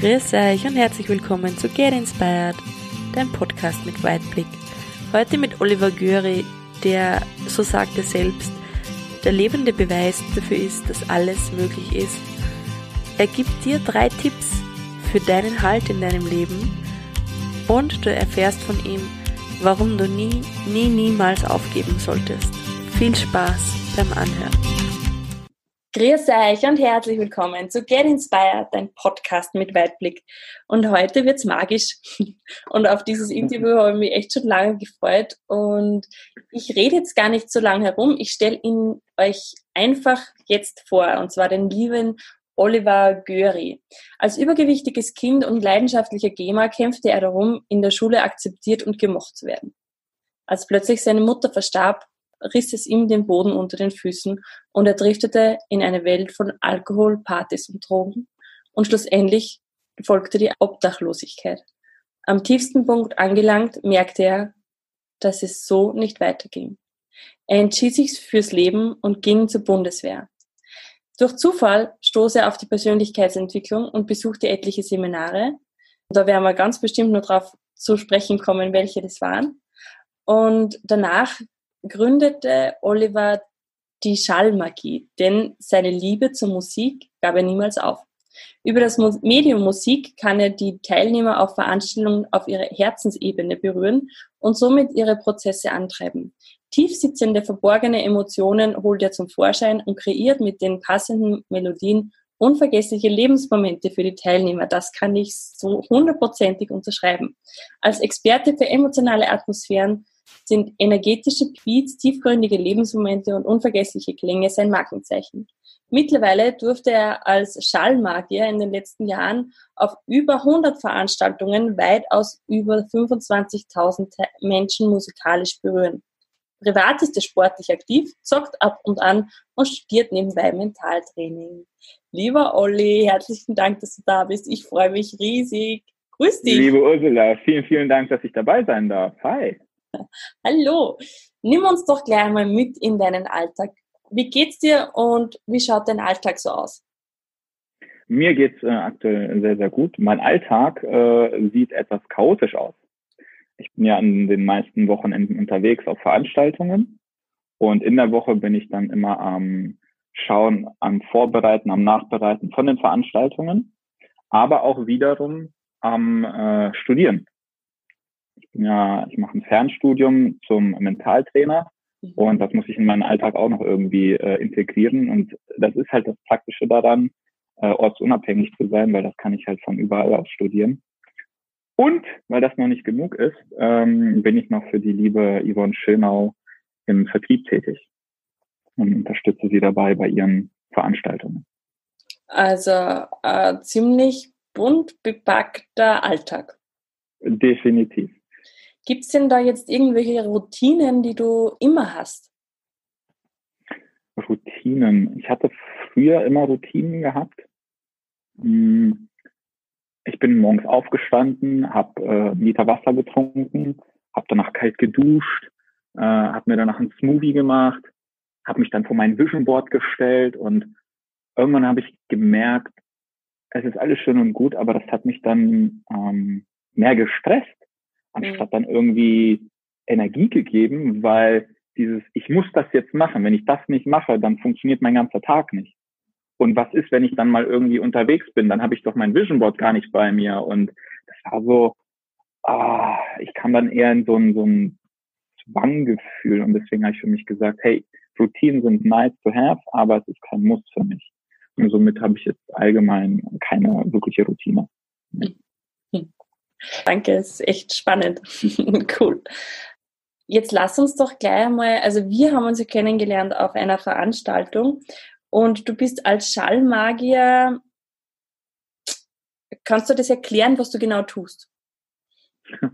Grüß euch und herzlich willkommen zu Get Inspired, dein Podcast mit Weitblick. Heute mit Oliver Göri, der, so sagt er selbst, der lebende Beweis dafür ist, dass alles möglich ist. Er gibt dir drei Tipps für deinen Halt in deinem Leben und du erfährst von ihm, warum du nie, nie, niemals aufgeben solltest. Viel Spaß beim Anhören. Grüß euch und herzlich willkommen zu Get Inspired, dein Podcast mit Weitblick. Und heute wird's magisch. Und auf dieses Interview habe ich mich echt schon lange gefreut. Und ich rede jetzt gar nicht so lange herum. Ich stelle ihn euch einfach jetzt vor. Und zwar den lieben Oliver Göri. Als übergewichtiges Kind und leidenschaftlicher Gamer kämpfte er darum, in der Schule akzeptiert und gemocht zu werden. Als plötzlich seine Mutter verstarb, riss es ihm den Boden unter den Füßen und er driftete in eine Welt von Alkohol, Partys und Drogen und schlussendlich folgte die Obdachlosigkeit. Am tiefsten Punkt angelangt, merkte er, dass es so nicht weiterging. Er entschied sich fürs Leben und ging zur Bundeswehr. Durch Zufall stoß er auf die Persönlichkeitsentwicklung und besuchte etliche Seminare. Da werden wir ganz bestimmt nur darauf zu sprechen kommen, welche das waren. Und danach gründete Oliver die Schallmagie, denn seine Liebe zur Musik gab er niemals auf. Über das Medium Musik kann er die Teilnehmer auf Veranstaltungen auf ihre Herzensebene berühren und somit ihre Prozesse antreiben. Tiefsitzende, verborgene Emotionen holt er zum Vorschein und kreiert mit den passenden Melodien unvergessliche Lebensmomente für die Teilnehmer. Das kann ich so hundertprozentig unterschreiben. Als Experte für emotionale Atmosphären sind energetische Beats, tiefgründige Lebensmomente und unvergessliche Klänge sein Markenzeichen. Mittlerweile durfte er als Schallmagier in den letzten Jahren auf über 100 Veranstaltungen weitaus über 25.000 Menschen musikalisch berühren. Privat ist er sportlich aktiv, zockt ab und an und studiert nebenbei Mentaltraining. Lieber Olli, herzlichen Dank, dass du da bist. Ich freue mich riesig. Grüß dich. Liebe Ursula, vielen, vielen Dank, dass ich dabei sein darf. Hi. Hallo, nimm uns doch gleich mal mit in deinen Alltag. Wie geht's dir und wie schaut dein Alltag so aus? Mir geht's äh, aktuell sehr, sehr gut. Mein Alltag äh, sieht etwas chaotisch aus. Ich bin ja an den meisten Wochenenden unterwegs auf Veranstaltungen und in der Woche bin ich dann immer am Schauen, am Vorbereiten, am Nachbereiten von den Veranstaltungen, aber auch wiederum am äh, Studieren ja, ich mache ein Fernstudium zum Mentaltrainer mhm. und das muss ich in meinen Alltag auch noch irgendwie äh, integrieren. Und das ist halt das Praktische daran, äh, ortsunabhängig zu sein, weil das kann ich halt von überall aus studieren. Und weil das noch nicht genug ist, ähm, bin ich noch für die liebe Yvonne Schönau im Vertrieb tätig und unterstütze sie dabei bei ihren Veranstaltungen. Also äh, ziemlich bunt bepackter Alltag. Definitiv. Gibt es denn da jetzt irgendwelche Routinen, die du immer hast? Routinen. Ich hatte früher immer Routinen gehabt. Hm, ich bin morgens aufgestanden, habe äh, einen Liter Wasser getrunken, habe danach kalt geduscht, äh, habe mir danach einen Smoothie gemacht, habe mich dann vor mein Vision Board gestellt und irgendwann habe ich gemerkt, es ist alles schön und gut, aber das hat mich dann ähm, mehr gestresst anstatt dann irgendwie Energie gegeben, weil dieses, ich muss das jetzt machen. Wenn ich das nicht mache, dann funktioniert mein ganzer Tag nicht. Und was ist, wenn ich dann mal irgendwie unterwegs bin? Dann habe ich doch mein Vision Board gar nicht bei mir. Und das war so, ah, ich kam dann eher in so ein, so ein Zwanggefühl. Und deswegen habe ich für mich gesagt, hey, Routinen sind nice to have, aber es ist kein Muss für mich. Und somit habe ich jetzt allgemein keine wirkliche Routine. Hm. Danke, ist echt spannend. cool. Jetzt lass uns doch gleich einmal, also wir haben uns ja kennengelernt auf einer Veranstaltung und du bist als Schallmagier, kannst du das erklären, was du genau tust?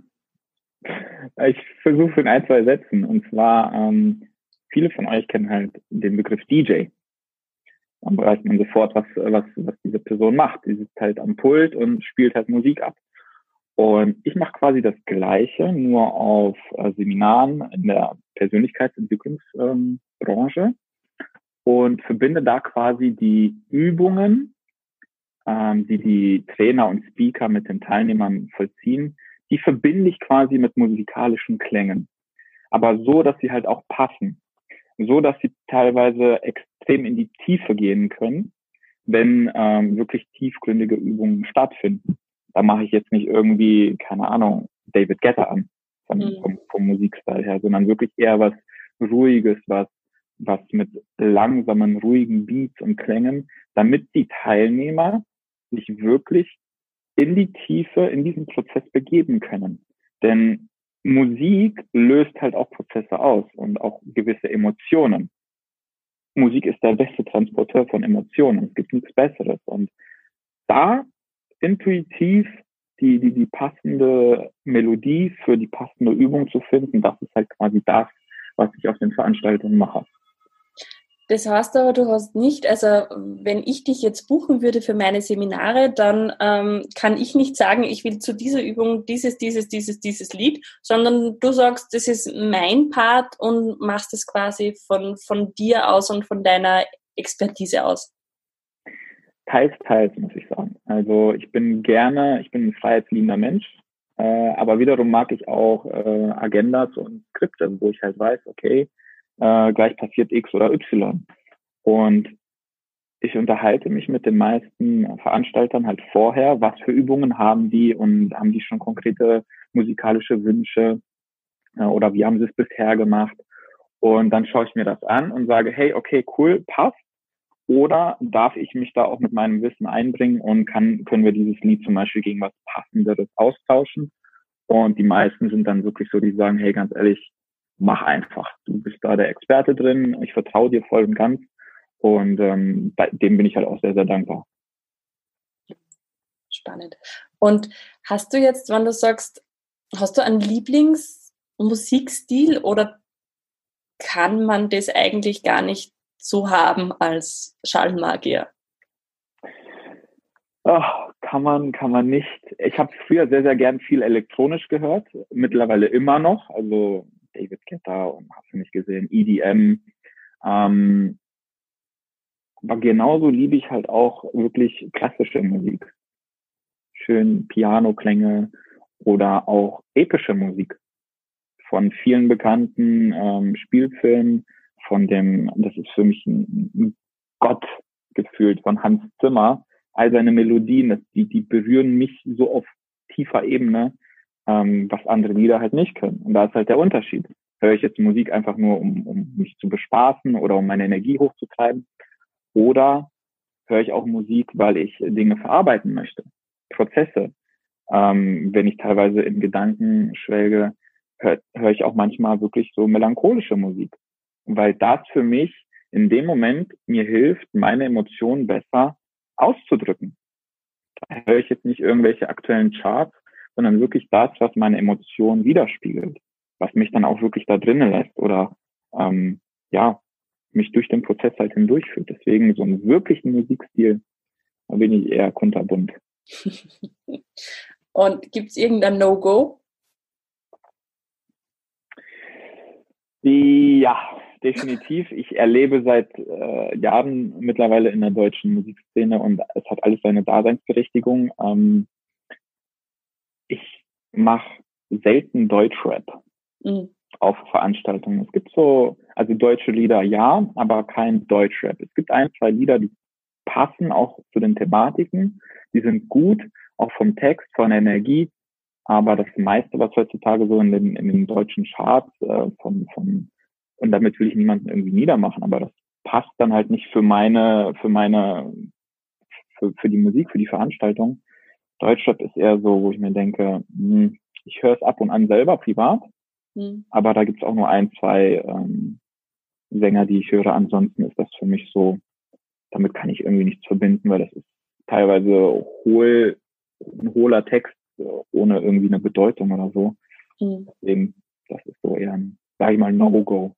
Ich versuche in ein, zwei Sätzen. Und zwar, ähm, viele von euch kennen halt den Begriff DJ. Dann weiß man sofort, was, was, was diese Person macht. Die sitzt halt am Pult und spielt halt Musik ab. Und ich mache quasi das Gleiche, nur auf äh, Seminaren in der Persönlichkeitsentwicklungsbranche ähm, und verbinde da quasi die Übungen ähm, die die Trainer und Speaker mit den Teilnehmern vollziehen, die verbinde ich quasi mit musikalischen Klängen. Aber so, dass sie halt auch passen. So, dass sie teilweise extrem in die Tiefe gehen können, wenn ähm, wirklich tiefgründige Übungen stattfinden. Da mache ich jetzt nicht irgendwie, keine Ahnung, David Guetta an, von, mhm. vom, vom Musikstil her, sondern wirklich eher was Ruhiges, was, was mit langsamen, ruhigen Beats und Klängen, damit die Teilnehmer sich wirklich in die Tiefe, in diesen Prozess begeben können. Denn Musik löst halt auch Prozesse aus und auch gewisse Emotionen. Musik ist der beste Transporteur von Emotionen. Es gibt nichts Besseres. Und da intuitiv die, die, die passende Melodie für die passende Übung zu finden, das ist halt quasi das, was ich auf den Veranstaltungen mache. Das heißt aber, du hast nicht, also wenn ich dich jetzt buchen würde für meine Seminare, dann ähm, kann ich nicht sagen, ich will zu dieser Übung dieses, dieses, dieses, dieses Lied, sondern du sagst, das ist mein Part und machst es quasi von, von dir aus und von deiner Expertise aus. Teils, teils, muss ich sagen. Also ich bin gerne, ich bin ein freiheitsliebender Mensch, äh, aber wiederum mag ich auch äh, Agendas und Skripte, wo ich halt weiß, okay, äh, gleich passiert X oder Y. Und ich unterhalte mich mit den meisten Veranstaltern halt vorher, was für Übungen haben die und haben die schon konkrete musikalische Wünsche äh, oder wie haben sie es bisher gemacht. Und dann schaue ich mir das an und sage, hey, okay, cool, passt. Oder darf ich mich da auch mit meinem Wissen einbringen und kann, können wir dieses Lied zum Beispiel gegen was Passenderes austauschen? Und die meisten sind dann wirklich so, die sagen, hey, ganz ehrlich, mach einfach. Du bist da der Experte drin, ich vertraue dir voll und ganz und ähm, bei dem bin ich halt auch sehr, sehr dankbar. Spannend. Und hast du jetzt, wenn du sagst, hast du einen Lieblingsmusikstil oder kann man das eigentlich gar nicht so haben als Schallmagier? Ach, kann man, kann man nicht. Ich habe früher sehr, sehr gern viel elektronisch gehört, mittlerweile immer noch. Also David Guetta und hast du nicht gesehen, EDM. Ähm, aber genauso liebe ich halt auch wirklich klassische Musik. Schön Piano-Klänge oder auch epische Musik. Von vielen bekannten ähm, Spielfilmen, von dem, das ist für mich ein, Gott gefühlt, von Hans Zimmer. All seine Melodien, das, die, die berühren mich so auf tiefer Ebene, ähm, was andere Lieder halt nicht können. Und da ist halt der Unterschied. Höre ich jetzt Musik einfach nur, um, um mich zu bespaßen oder um meine Energie hochzutreiben? Oder höre ich auch Musik, weil ich Dinge verarbeiten möchte? Prozesse. Ähm, wenn ich teilweise in Gedanken schwelge, höre hör ich auch manchmal wirklich so melancholische Musik. Weil das für mich in dem Moment mir hilft, meine Emotionen besser auszudrücken. Da höre ich jetzt nicht irgendwelche aktuellen Charts, sondern wirklich das, was meine Emotionen widerspiegelt, was mich dann auch wirklich da drinnen lässt oder ähm, ja, mich durch den Prozess halt hindurchführt. Deswegen so einen wirklichen Musikstil, da bin ich eher kunterbunt. Und gibt es irgendein No-Go? Ja, definitiv. Ich erlebe seit äh, Jahren mittlerweile in der deutschen Musikszene und es hat alles seine Daseinsberechtigung. Ähm, ich mache selten Deutschrap mhm. auf Veranstaltungen. Es gibt so, also deutsche Lieder ja, aber kein Deutschrap. Es gibt ein, zwei Lieder, die passen auch zu den Thematiken. Die sind gut, auch vom Text, von der Energie. Aber das meiste, was heutzutage so in den, in den deutschen Charts äh, von, von, und damit will ich niemanden irgendwie niedermachen, aber das passt dann halt nicht für meine, für meine, für, für die Musik, für die Veranstaltung. Deutschrap ist eher so, wo ich mir denke, hm, ich höre es ab und an selber privat, hm. aber da gibt es auch nur ein, zwei ähm, Sänger, die ich höre. Ansonsten ist das für mich so, damit kann ich irgendwie nichts verbinden, weil das ist teilweise hohl, ein hohler Text ohne irgendwie eine Bedeutung oder so. Hm. Deswegen, das ist so eher ein, sag ich mal, No-Go.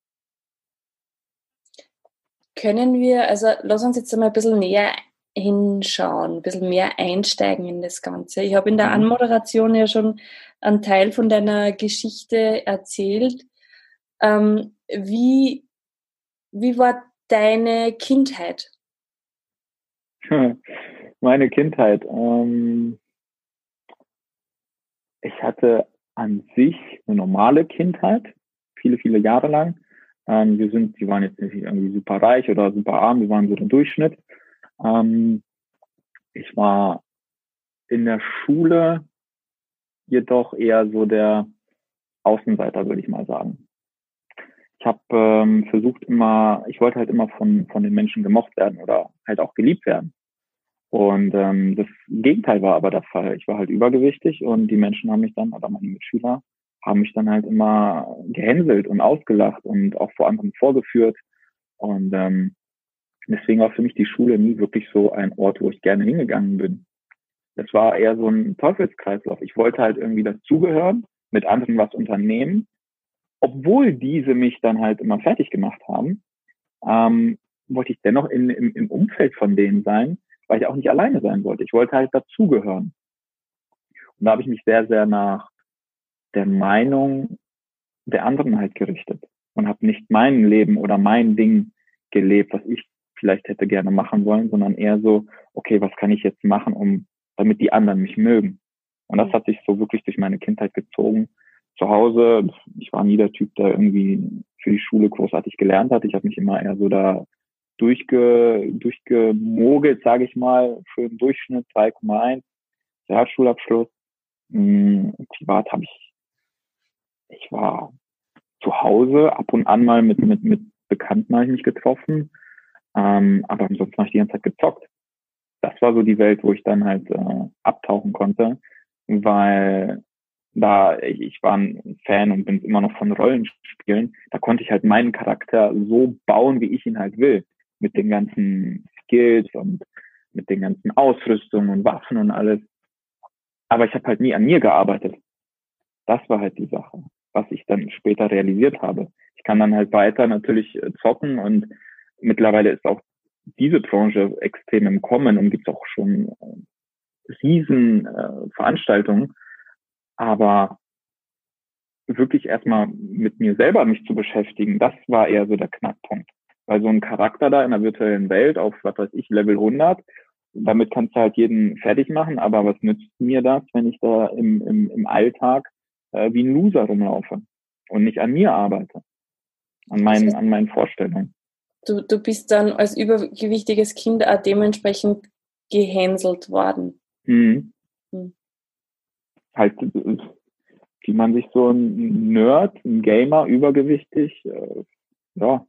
Können wir, also lass uns jetzt einmal ein bisschen näher hinschauen, ein bisschen mehr einsteigen in das Ganze. Ich habe in der mhm. Anmoderation ja schon einen Teil von deiner Geschichte erzählt. Ähm, wie, wie war deine Kindheit? Meine Kindheit. Ähm, ich hatte an sich eine normale Kindheit, viele, viele Jahre lang. Ähm, wir sind, die waren jetzt nicht irgendwie super reich oder super arm, wir waren so der Durchschnitt. Ähm, ich war in der Schule jedoch eher so der Außenseiter, würde ich mal sagen. Ich habe ähm, versucht immer, ich wollte halt immer von, von den Menschen gemocht werden oder halt auch geliebt werden. Und ähm, das Gegenteil war aber der Fall. Ich war halt übergewichtig und die Menschen haben mich dann, oder meine Mitschüler, haben mich dann halt immer gehänselt und ausgelacht und auch vor anderen vorgeführt. Und ähm, deswegen war für mich die Schule nie wirklich so ein Ort, wo ich gerne hingegangen bin. Das war eher so ein Teufelskreislauf. Ich wollte halt irgendwie dazugehören, mit anderen was unternehmen, obwohl diese mich dann halt immer fertig gemacht haben, ähm, wollte ich dennoch in, im, im Umfeld von denen sein, weil ich auch nicht alleine sein wollte. Ich wollte halt dazugehören. Und da habe ich mich sehr, sehr nach der Meinung der anderen halt gerichtet und habe nicht mein Leben oder mein Ding gelebt, was ich vielleicht hätte gerne machen wollen, sondern eher so, okay, was kann ich jetzt machen, um damit die anderen mich mögen. Und das hat sich so wirklich durch meine Kindheit gezogen. Zu Hause, ich war nie der Typ, der irgendwie für die Schule großartig gelernt hat. Ich habe mich immer eher so da durchge, durchgemogelt, sage ich mal, für einen Durchschnitt 3,1, Realschulabschluss. Hm, privat habe ich ich war zu Hause, ab und an mal mit, mit, mit Bekannten habe ich mich getroffen, ähm, aber ansonsten habe ich die ganze Zeit gezockt. Das war so die Welt, wo ich dann halt äh, abtauchen konnte, weil da ich, ich war ein Fan und bin immer noch von Rollenspielen, da konnte ich halt meinen Charakter so bauen, wie ich ihn halt will, mit den ganzen Skills und mit den ganzen Ausrüstungen und Waffen und alles. Aber ich habe halt nie an mir gearbeitet. Das war halt die Sache was ich dann später realisiert habe. Ich kann dann halt weiter natürlich äh, zocken und mittlerweile ist auch diese Branche extrem im Kommen und gibt auch schon äh, riesen äh, Veranstaltungen. Aber wirklich erstmal mit mir selber mich zu beschäftigen, das war eher so der Knackpunkt. Weil so ein Charakter da in der virtuellen Welt auf, was weiß ich, Level 100, damit kannst du halt jeden fertig machen, aber was nützt mir das, wenn ich da im, im, im Alltag äh, wie ein Loser rumlaufe und nicht an mir arbeite, an meinen, an meinen Vorstellungen. Du, du bist dann als übergewichtiges Kind auch dementsprechend gehänselt worden. Mhm. Mhm. Halt, wie man sich so ein Nerd, ein Gamer, übergewichtig, äh, ja,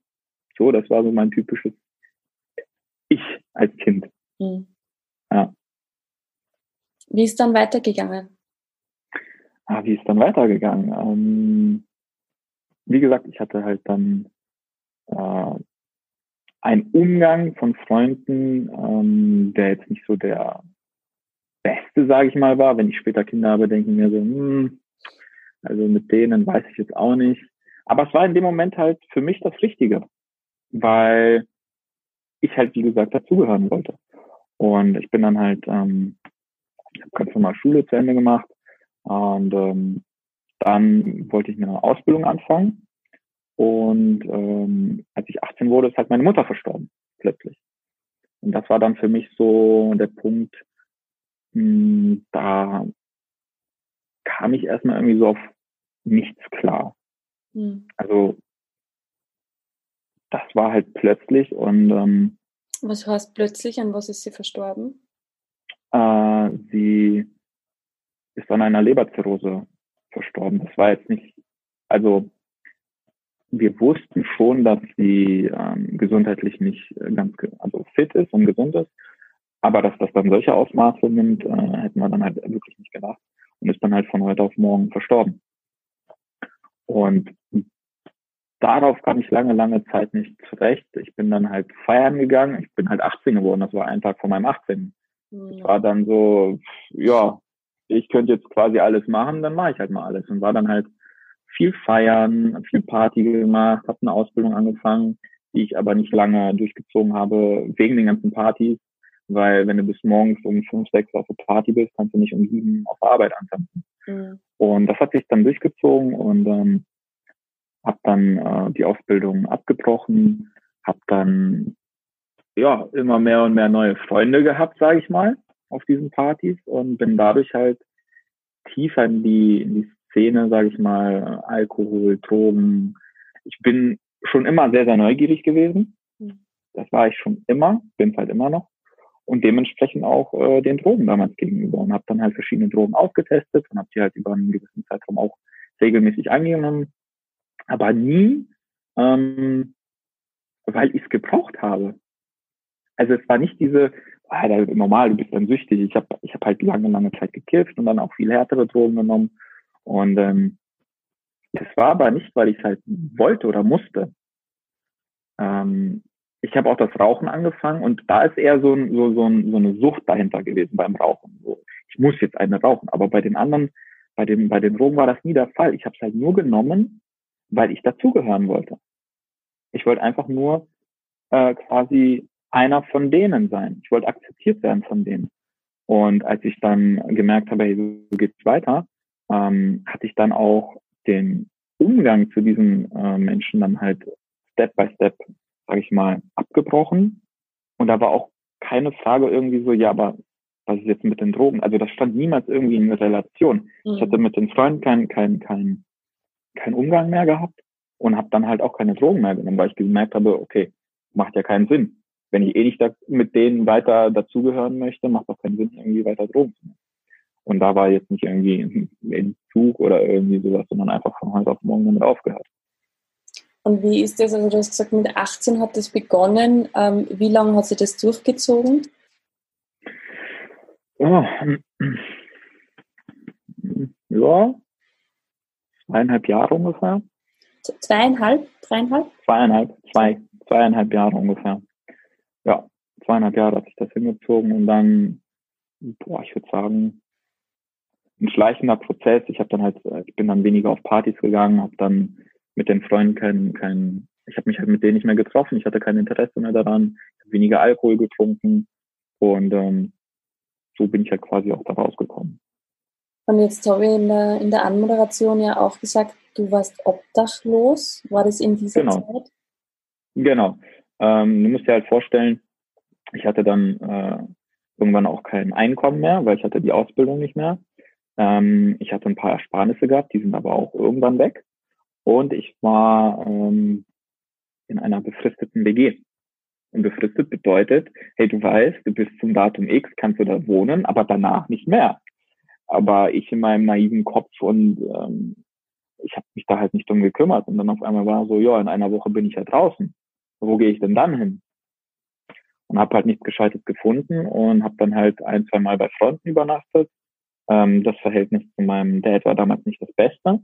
so, das war so mein typisches Ich als Kind. Mhm. Ja. Wie ist dann weitergegangen? Ah, wie ist dann weitergegangen? Ähm, wie gesagt, ich hatte halt dann äh, einen Umgang von Freunden, ähm, der jetzt nicht so der beste, sage ich mal, war. Wenn ich später Kinder habe, denke ich mir so, hm, also mit denen weiß ich jetzt auch nicht. Aber es war in dem Moment halt für mich das Richtige, weil ich halt, wie gesagt, dazugehören wollte. Und ich bin dann halt, ähm, ich habe ganz normal Schule zu Ende gemacht, und ähm, dann wollte ich eine Ausbildung anfangen. Und ähm, als ich 18 wurde, ist halt meine Mutter verstorben, plötzlich. Und das war dann für mich so der Punkt, mh, hm, da kam ich erstmal irgendwie so auf nichts klar. Mhm. Also das war halt plötzlich und ähm, was heißt plötzlich? An was ist sie verstorben? Äh, sie ist an einer Leberzirrhose verstorben. Das war jetzt nicht, also wir wussten schon, dass sie ähm, gesundheitlich nicht ganz also fit ist und gesund ist, aber dass das dann solche Ausmaße nimmt, äh, hätten wir dann halt wirklich nicht gedacht und ist dann halt von heute auf morgen verstorben. Und darauf kam ich lange, lange Zeit nicht zurecht. Ich bin dann halt feiern gegangen. Ich bin halt 18 geworden. Das war ein Tag vor meinem 18. Mhm. Ich war dann so, ja, ich könnte jetzt quasi alles machen, dann mache ich halt mal alles. Und war dann halt viel feiern, viel Party gemacht, habe eine Ausbildung angefangen, die ich aber nicht lange durchgezogen habe, wegen den ganzen Partys. Weil wenn du bis morgens um fünf, sechs auf der Party bist, kannst du nicht um sieben auf der Arbeit anfangen. Mhm. Und das hat sich dann durchgezogen und ähm, habe dann äh, die Ausbildung abgebrochen, habe dann ja immer mehr und mehr neue Freunde gehabt, sage ich mal, auf diesen Partys und bin dadurch halt tiefer in die, in die Szene, sage ich mal, Alkohol, Drogen. Ich bin schon immer sehr, sehr neugierig gewesen. Mhm. Das war ich schon immer, bin es halt immer noch. Und dementsprechend auch äh, den Drogen damals gegenüber und habe dann halt verschiedene Drogen ausgetestet und habe die halt über einen gewissen Zeitraum auch regelmäßig eingenommen. Aber nie, ähm, weil ich es gebraucht habe. Also es war nicht diese, ah, normal, du bist dann süchtig. Ich habe ich hab halt lange, lange Zeit gekifft und dann auch viel härtere Drogen genommen. Und ähm, das war aber nicht, weil ich es halt wollte oder musste. Ähm, ich habe auch das Rauchen angefangen und da ist eher so, ein, so, so, ein, so eine Sucht dahinter gewesen beim Rauchen. So, ich muss jetzt eine rauchen. Aber bei den anderen, bei den, bei den Drogen war das nie der Fall. Ich habe es halt nur genommen, weil ich dazugehören wollte. Ich wollte einfach nur äh, quasi einer von denen sein. Ich wollte akzeptiert werden von denen. Und als ich dann gemerkt habe, hey, so geht's weiter, ähm, hatte ich dann auch den Umgang zu diesen äh, Menschen dann halt Step by Step, sage ich mal, abgebrochen. Und da war auch keine Frage irgendwie so, ja, aber was ist jetzt mit den Drogen? Also das stand niemals irgendwie in Relation. Mhm. Ich hatte mit den Freunden keinen kein, kein, kein Umgang mehr gehabt und habe dann halt auch keine Drogen mehr genommen, weil ich gemerkt habe, okay, macht ja keinen Sinn. Wenn ich eh nicht da, mit denen weiter dazugehören möchte, macht auch keinen Sinn, irgendwie weiter Drogen zu nehmen. Und da war jetzt nicht irgendwie ein Entzug oder irgendwie sowas, sondern einfach von heute auf morgen damit aufgehört. Und wie ist das? Also du hast gesagt, mit 18 hat das begonnen. Ähm, wie lange hat sich das durchgezogen? Oh, ja, zweieinhalb Jahre ungefähr. Zweieinhalb? Dreieinhalb? Zweieinhalb, zwei, zweieinhalb Jahre ungefähr. Zweieinhalb Jahre hat sich das hingezogen und dann, boah, ich würde sagen, ein schleichender Prozess. Ich habe dann halt, ich bin dann weniger auf Partys gegangen, habe dann mit den Freunden kein, kein ich habe mich halt mit denen nicht mehr getroffen, ich hatte kein Interesse mehr daran, weniger Alkohol getrunken und ähm, so bin ich halt quasi auch da rausgekommen. Und jetzt habe ich in der, in der Anmoderation ja auch gesagt, du warst obdachlos. War das in dieser genau. Zeit? Genau. Ähm, du musst dir halt vorstellen, ich hatte dann äh, irgendwann auch kein Einkommen mehr, weil ich hatte die Ausbildung nicht mehr. Ähm, ich hatte ein paar Ersparnisse gehabt, die sind aber auch irgendwann weg. Und ich war ähm, in einer befristeten WG. Und befristet bedeutet, hey, du weißt, du bist zum Datum X, kannst du da wohnen, aber danach nicht mehr. Aber ich in meinem naiven Kopf und ähm, ich habe mich da halt nicht drum gekümmert. Und dann auf einmal war so, ja, in einer Woche bin ich ja draußen. Wo gehe ich denn dann hin? Und habe halt nichts Gescheites gefunden und habe dann halt ein, zwei Mal bei Freunden übernachtet ähm, das Verhältnis zu meinem Dad war damals nicht das Beste.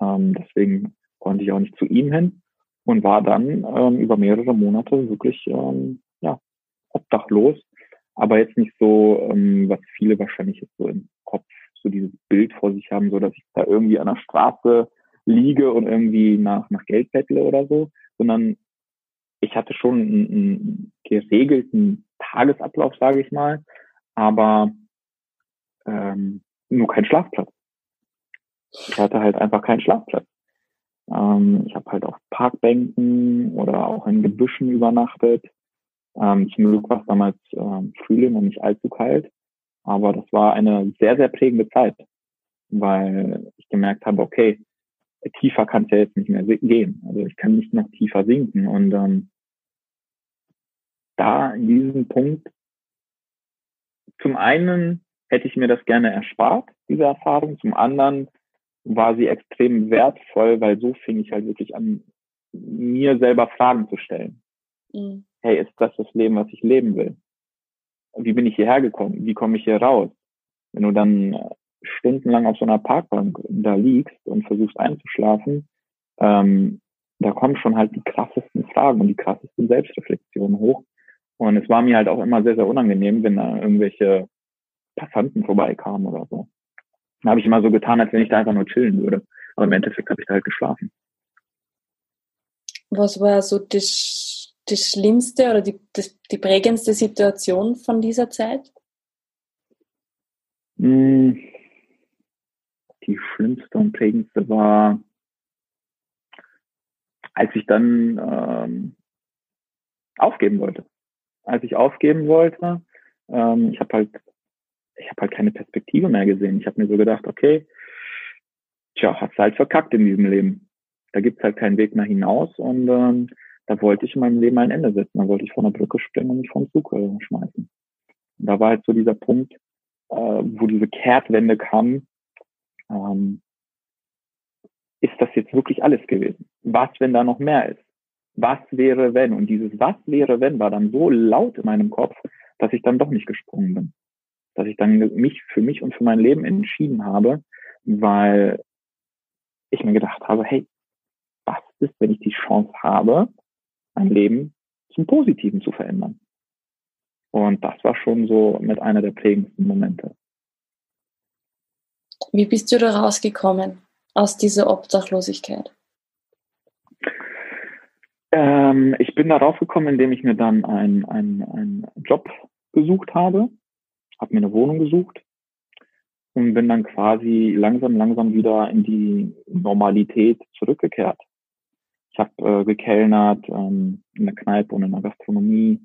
Ähm, deswegen konnte ich auch nicht zu ihm hin und war dann ähm, über mehrere Monate wirklich ähm, ja, obdachlos. Aber jetzt nicht so, ähm, was viele wahrscheinlich jetzt so im Kopf so dieses Bild vor sich haben, so dass ich da irgendwie an der Straße liege und irgendwie nach, nach Geld bettle oder so, sondern ich hatte schon einen, einen geregelten Tagesablauf, sage ich mal, aber ähm, nur kein Schlafplatz. Ich hatte halt einfach keinen Schlafplatz. Ähm, ich habe halt auf Parkbänken oder auch in Gebüschen übernachtet. Ähm, zum Glück war es damals ähm, Frühling und nicht allzu kalt. Aber das war eine sehr, sehr prägende Zeit, weil ich gemerkt habe, okay, tiefer kann es ja jetzt nicht mehr gehen. Also ich kann nicht noch tiefer sinken. Und ähm, da in diesem Punkt zum einen hätte ich mir das gerne erspart, diese Erfahrung. Zum anderen war sie extrem wertvoll, weil so fing ich halt wirklich an, mir selber Fragen zu stellen. Mhm. Hey, ist das das Leben, was ich leben will? Wie bin ich hierher gekommen? Wie komme ich hier raus? Wenn du dann stundenlang auf so einer Parkbank da liegst und versuchst einzuschlafen, ähm, da kommen schon halt die krassesten Fragen und die krassesten Selbstreflexionen hoch. Und es war mir halt auch immer sehr, sehr unangenehm, wenn da irgendwelche Passanten vorbeikamen oder so. Da habe ich immer so getan, als wenn ich da einfach nur chillen würde. Aber im Endeffekt habe ich da halt geschlafen. Was war so das, das Schlimmste oder die, das, die prägendste Situation von dieser Zeit? Hm. Die schlimmste und prägendste war, als ich dann ähm, aufgeben wollte. Als ich aufgeben wollte. Ähm, ich habe halt, ich habe halt keine Perspektive mehr gesehen. Ich habe mir so gedacht, okay, tja, hast halt verkackt in diesem Leben. Da gibt's halt keinen Weg mehr hinaus und ähm, da wollte ich in meinem Leben ein Ende setzen. Da wollte ich von der Brücke springen und mich vom Zug schmeißen. Und da war halt so dieser Punkt, äh, wo diese Kehrtwende kam. Ähm, ist das jetzt wirklich alles gewesen? Was, wenn da noch mehr ist? Was wäre, wenn? Und dieses Was wäre, wenn war dann so laut in meinem Kopf, dass ich dann doch nicht gesprungen bin. Dass ich dann mich für mich und für mein Leben entschieden habe, weil ich mir gedacht habe, hey, was ist, wenn ich die Chance habe, mein Leben zum Positiven zu verändern? Und das war schon so mit einer der prägendsten Momente. Wie bist du da rausgekommen aus dieser Obdachlosigkeit? Ähm, ich bin da rausgekommen, indem ich mir dann einen ein Job gesucht habe, habe mir eine Wohnung gesucht und bin dann quasi langsam, langsam wieder in die Normalität zurückgekehrt. Ich habe äh, gekellnert ähm, in der Kneipe und in der Gastronomie.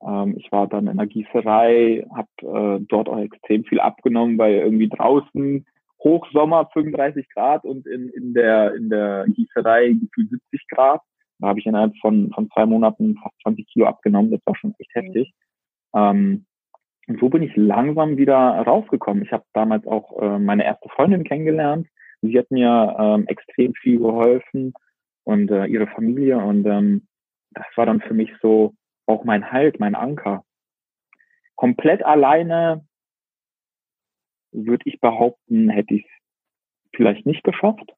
Ähm, ich war dann in der Gießerei, habe äh, dort auch extrem viel abgenommen, weil irgendwie draußen Hochsommer 35 Grad und in, in, der, in der Gießerei gefühlt 70 Grad. Da habe ich innerhalb von, von zwei Monaten fast 20 Kilo abgenommen. Das war schon echt mhm. heftig. Ähm, und so bin ich langsam wieder rausgekommen. Ich habe damals auch äh, meine erste Freundin kennengelernt. Sie hat mir ähm, extrem viel geholfen und äh, ihre Familie. Und ähm, das war dann für mich so auch mein Halt, mein Anker. Komplett alleine würde ich behaupten, hätte ich es vielleicht nicht geschafft.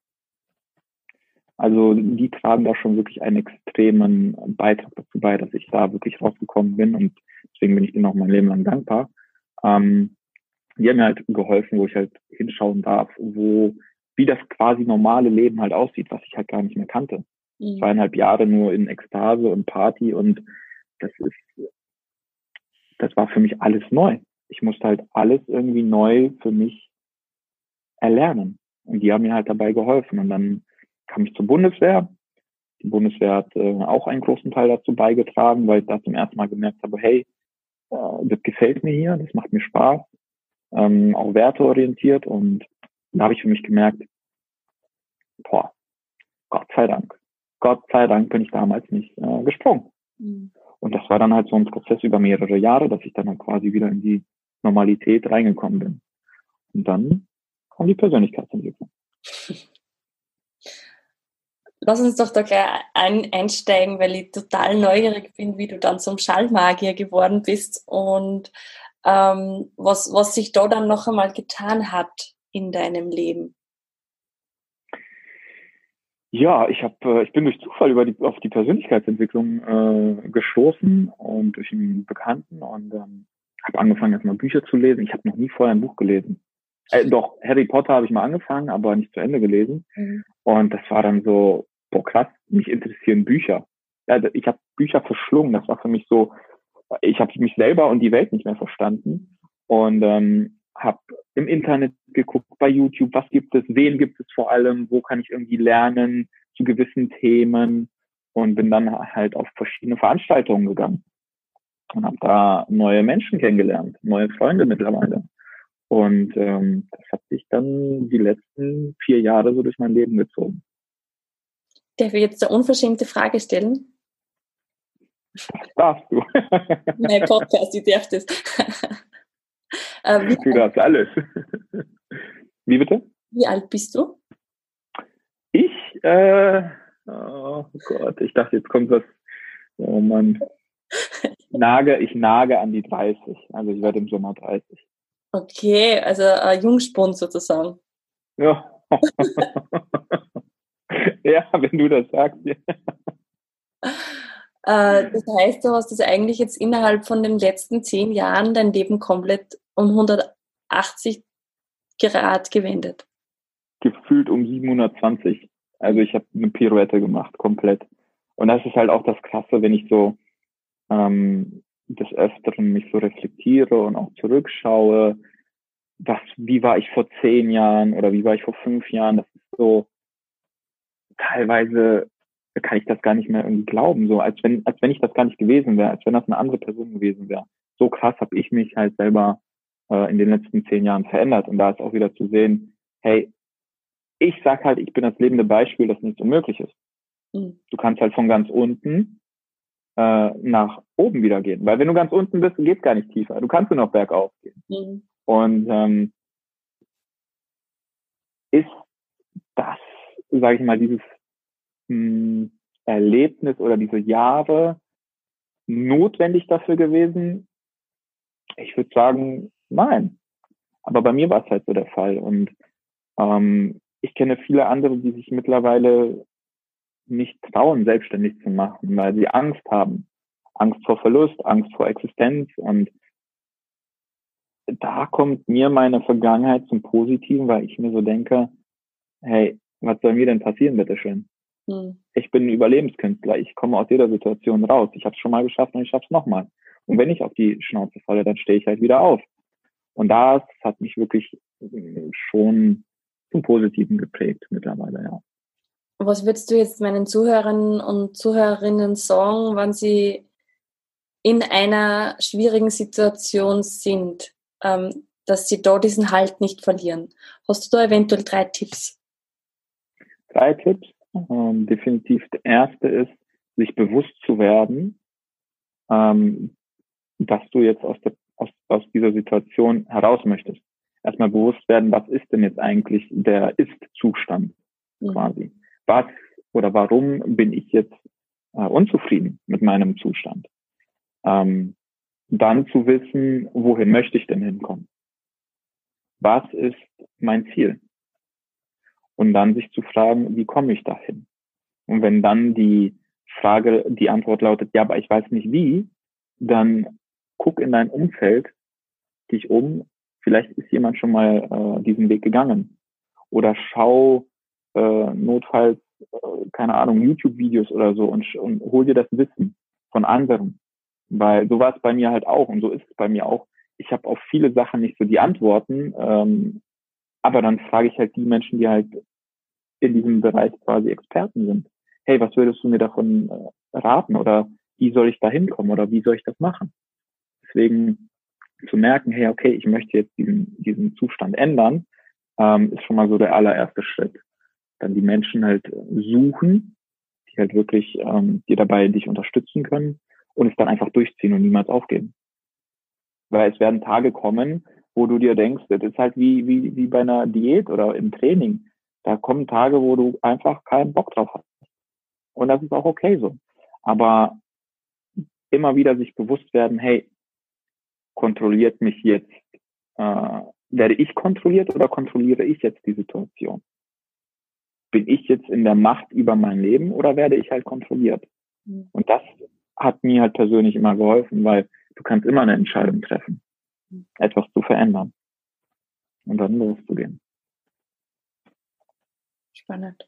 Also die tragen da schon wirklich einen extremen Beitrag dazu bei, dass ich da wirklich rausgekommen bin und deswegen bin ich denen auch mein Leben lang dankbar. Ähm, die haben mir halt geholfen, wo ich halt hinschauen darf, wo wie das quasi normale Leben halt aussieht, was ich halt gar nicht mehr kannte. Mhm. Zweieinhalb Jahre nur in Ekstase und Party und das ist, das war für mich alles neu. Ich musste halt alles irgendwie neu für mich erlernen. Und die haben mir halt dabei geholfen. Und dann kam ich zur Bundeswehr. Die Bundeswehr hat äh, auch einen großen Teil dazu beigetragen, weil ich da zum ersten Mal gemerkt habe, hey, äh, das gefällt mir hier, das macht mir Spaß, ähm, auch werteorientiert und da habe ich für mich gemerkt, boah, Gott sei Dank, Gott sei Dank bin ich damals nicht äh, gesprungen. Mhm. Und das war dann halt so ein Prozess über mehrere Jahre, dass ich dann halt quasi wieder in die Normalität reingekommen bin. Und dann kam die Persönlichkeitsentwicklung. Lass uns doch da gleich ein, einsteigen, weil ich total neugierig bin, wie du dann zum Schallmagier geworden bist und ähm, was, was sich da dann noch einmal getan hat in deinem Leben. Ja, ich habe, äh, ich bin durch Zufall über die, auf die Persönlichkeitsentwicklung äh, gestoßen und durch einen Bekannten und ähm, habe angefangen erstmal Bücher zu lesen. Ich habe noch nie vorher ein Buch gelesen. Äh, doch Harry Potter habe ich mal angefangen, aber nicht zu Ende gelesen. Mhm. Und das war dann so, boah krass, mich interessieren Bücher. Ja, ich habe Bücher verschlungen. Das war für mich so, ich habe mich selber und die Welt nicht mehr verstanden und ähm, habe im Internet geguckt, bei YouTube, was gibt es, wen gibt es vor allem, wo kann ich irgendwie lernen zu gewissen Themen und bin dann halt auf verschiedene Veranstaltungen gegangen und habe da neue Menschen kennengelernt, neue Freunde mittlerweile. Und ähm, das hat sich dann die letzten vier Jahre so durch mein Leben gezogen. Darf ich jetzt eine unverschämte Frage stellen? Das darfst du. Mein Podcast, ich darf das. äh, du darfst alles. Wie bitte? Wie alt bist du? Ich? Äh, oh Gott, ich dachte, jetzt kommt was. Oh Mann. Nage, ich nage an die 30. Also ich werde im Sommer 30. Okay, also äh, Jungspund sozusagen. Ja. ja, wenn du das sagst. Ja. Äh, das heißt, du hast das eigentlich jetzt innerhalb von den letzten zehn Jahren dein Leben komplett um 180 Grad gewendet. Gefühlt um 720. Also ich habe eine Pirouette gemacht, komplett. Und das ist halt auch das Krasse, wenn ich so ähm, des Öfteren mich so reflektiere und auch zurückschaue, was, wie war ich vor zehn Jahren oder wie war ich vor fünf Jahren, das ist so teilweise kann ich das gar nicht mehr irgendwie glauben, so als wenn, als wenn ich das gar nicht gewesen wäre, als wenn das eine andere Person gewesen wäre. So krass habe ich mich halt selber äh, in den letzten zehn Jahren verändert. Und da ist auch wieder zu sehen, hey, ich sag halt, ich bin das lebende Beispiel, dass nichts unmöglich ist. Mhm. Du kannst halt von ganz unten äh, nach oben wieder gehen. Weil wenn du ganz unten bist, geht gar nicht tiefer. Du kannst nur noch bergauf gehen. Mhm. Und ähm, ist das, sage ich mal, dieses mh, Erlebnis oder diese Jahre notwendig dafür gewesen? Ich würde sagen, nein. Aber bei mir war es halt so der Fall. Und ähm, ich kenne viele andere, die sich mittlerweile nicht trauen, selbstständig zu machen, weil sie Angst haben. Angst vor Verlust, Angst vor Existenz. Und da kommt mir meine Vergangenheit zum Positiven, weil ich mir so denke, hey, was soll mir denn passieren, bitteschön? Hm. Ich bin ein Überlebenskünstler. Ich komme aus jeder Situation raus. Ich habe es schon mal geschafft und ich schaffe es nochmal. Und wenn ich auf die Schnauze falle, dann stehe ich halt wieder auf. Und das hat mich wirklich schon zum Positiven geprägt mittlerweile, ja. Was würdest du jetzt meinen Zuhörern und Zuhörerinnen sagen, wenn sie in einer schwierigen Situation sind, ähm, dass sie da diesen Halt nicht verlieren? Hast du da eventuell drei Tipps? Drei Tipps. Ähm, definitiv der erste ist, sich bewusst zu werden, ähm, dass du jetzt aus, der, aus, aus dieser Situation heraus möchtest. Erstmal bewusst werden, was ist denn jetzt eigentlich der Ist-Zustand mhm. quasi was oder warum bin ich jetzt äh, unzufrieden mit meinem Zustand. Ähm, dann zu wissen, wohin möchte ich denn hinkommen? Was ist mein Ziel? Und dann sich zu fragen, wie komme ich dahin? Und wenn dann die Frage, die Antwort lautet, ja, aber ich weiß nicht wie, dann guck in dein Umfeld, dich um, vielleicht ist jemand schon mal äh, diesen Weg gegangen. Oder schau äh, notfalls, äh, keine Ahnung, YouTube-Videos oder so und, und hol dir das Wissen von anderen. Weil so war es bei mir halt auch und so ist es bei mir auch. Ich habe auf viele Sachen nicht so die Antworten, ähm, aber dann frage ich halt die Menschen, die halt in diesem Bereich quasi Experten sind. Hey, was würdest du mir davon äh, raten oder wie soll ich da hinkommen oder wie soll ich das machen? Deswegen zu merken, hey, okay, ich möchte jetzt diesen, diesen Zustand ändern, ähm, ist schon mal so der allererste Schritt dann die Menschen halt suchen, die halt wirklich ähm, dir dabei dich unterstützen können und es dann einfach durchziehen und niemals aufgeben. Weil es werden Tage kommen, wo du dir denkst, das ist halt wie, wie, wie bei einer Diät oder im Training. Da kommen Tage, wo du einfach keinen Bock drauf hast. Und das ist auch okay so. Aber immer wieder sich bewusst werden, hey, kontrolliert mich jetzt, äh, werde ich kontrolliert oder kontrolliere ich jetzt die Situation? bin ich jetzt in der Macht über mein Leben oder werde ich halt kontrolliert? Mhm. Und das hat mir halt persönlich immer geholfen, weil du kannst immer eine Entscheidung treffen, mhm. etwas zu verändern und dann loszugehen. Spannend.